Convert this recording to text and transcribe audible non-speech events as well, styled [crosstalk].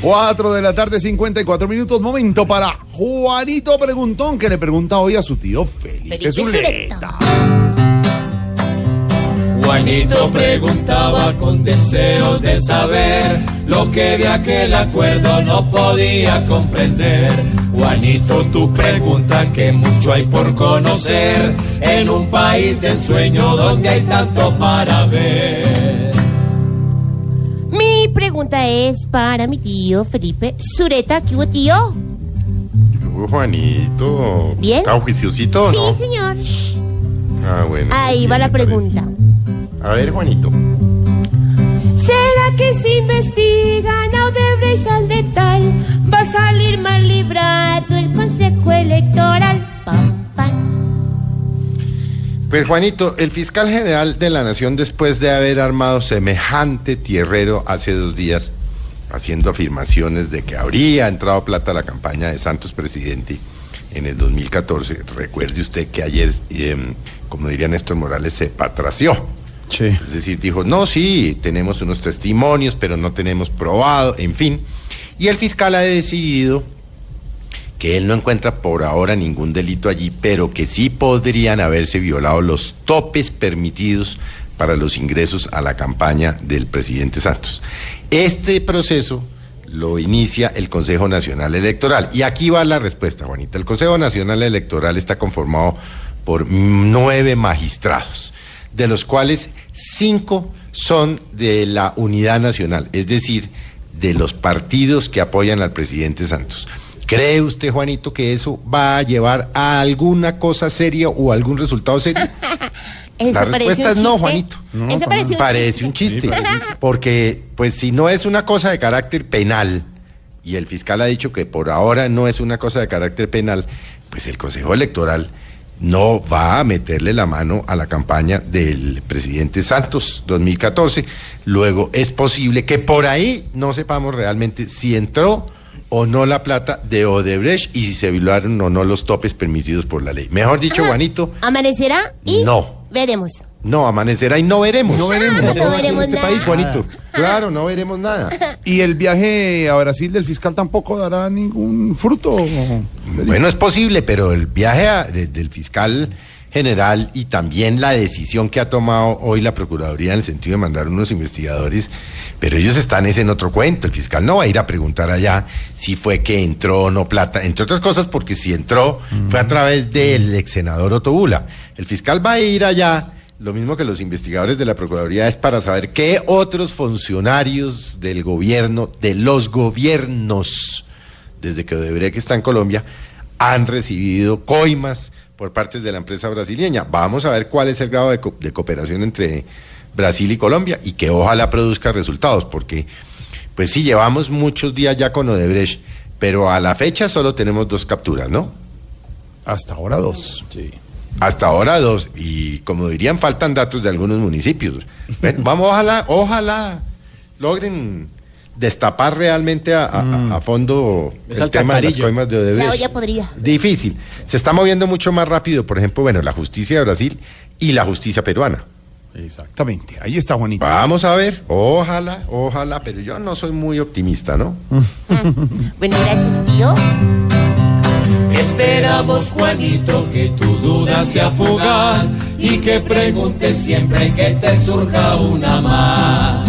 4 de la tarde, 54 minutos. Momento para Juanito Preguntón, que le pregunta hoy a su tío Felipe Felipe Zuleta. Juanito preguntaba con deseos de saber lo que de aquel acuerdo no podía comprender. Juanito, tu pregunta que mucho hay por conocer en un país de ensueño donde hay tanto para ver. Pregunta es para mi tío Felipe Zureta. ¿Qué hubo, tío? Juanito. ¿Bien? ¿Está juiciosito Sí, no? señor. Ah, bueno. Ahí bien, va la parece. pregunta. A ver, Juanito. ¿Será que si investigan a Odebrecht al detal va a salir mal librado el Consejo Electoral? Pues Juanito, el fiscal general de la Nación, después de haber armado semejante tierrero hace dos días, haciendo afirmaciones de que habría entrado plata a la campaña de Santos presidente en el 2014, recuerde usted que ayer, em, como diría Néstor Morales, se patració. Sí. Es decir, dijo, no, sí, tenemos unos testimonios, pero no tenemos probado, en fin. Y el fiscal ha decidido que él no encuentra por ahora ningún delito allí, pero que sí podrían haberse violado los topes permitidos para los ingresos a la campaña del presidente Santos. Este proceso lo inicia el Consejo Nacional Electoral. Y aquí va la respuesta, Juanita. El Consejo Nacional Electoral está conformado por nueve magistrados, de los cuales cinco son de la Unidad Nacional, es decir, de los partidos que apoyan al presidente Santos. ¿Cree usted, Juanito, que eso va a llevar a alguna cosa seria o algún resultado serio? [laughs] ¿Eso La respuesta es no? Juanito. Eso parece un Parece chiste. un chiste. Porque, pues, si no es una cosa de carácter penal, y el fiscal ha dicho que por ahora no es una cosa de carácter penal, pues el Consejo Electoral no va a meterle la mano a la campaña del presidente Santos 2014. Luego es posible que por ahí no sepamos realmente si entró o no la plata de Odebrecht y si se violaron o no los topes permitidos por la ley. Mejor dicho, Juanito, ¿Amanecerá? Y No. veremos. no, amanecerá y no veremos. No veremos. No veremos en este nada. país, Juanito. Claro, no veremos nada. ¿Y el viaje a Brasil del fiscal tampoco dará ningún fruto? Bueno, es posible, pero el viaje a- de- del fiscal general y también la decisión que ha tomado hoy la Procuraduría en el sentido de mandar unos investigadores, pero ellos están es en otro cuento. El fiscal no va a ir a preguntar allá si fue que entró o no plata, entre otras cosas porque si entró fue a través del ex senador Otobula. El fiscal va a ir allá, lo mismo que los investigadores de la Procuraduría, es para saber qué otros funcionarios del gobierno, de los gobiernos, desde que Odebrecht está en Colombia, han recibido coimas por parte de la empresa brasileña. Vamos a ver cuál es el grado de, co- de cooperación entre Brasil y Colombia y que ojalá produzca resultados, porque pues sí, llevamos muchos días ya con Odebrecht, pero a la fecha solo tenemos dos capturas, ¿no? Hasta ahora dos. Sí. Hasta ahora dos, y como dirían, faltan datos de algunos municipios. Bueno, vamos, ojalá, ojalá logren destapar realmente a, a- a- a fondo el tema de las coimas de Odebrecht. La olla podrida. Difícil. Se está moviendo mucho más rápido, por ejemplo, bueno, la justicia de Brasil y la justicia peruana. Exactamente. Ahí está Juanito. Vamos a ver, ojalá, ojalá, pero yo no soy muy optimista, ¿no? [laughs] Bueno, gracias, tío. Esperamos, Juanito, que tu duda sea fugaz y que preguntes siempre que te surja una más.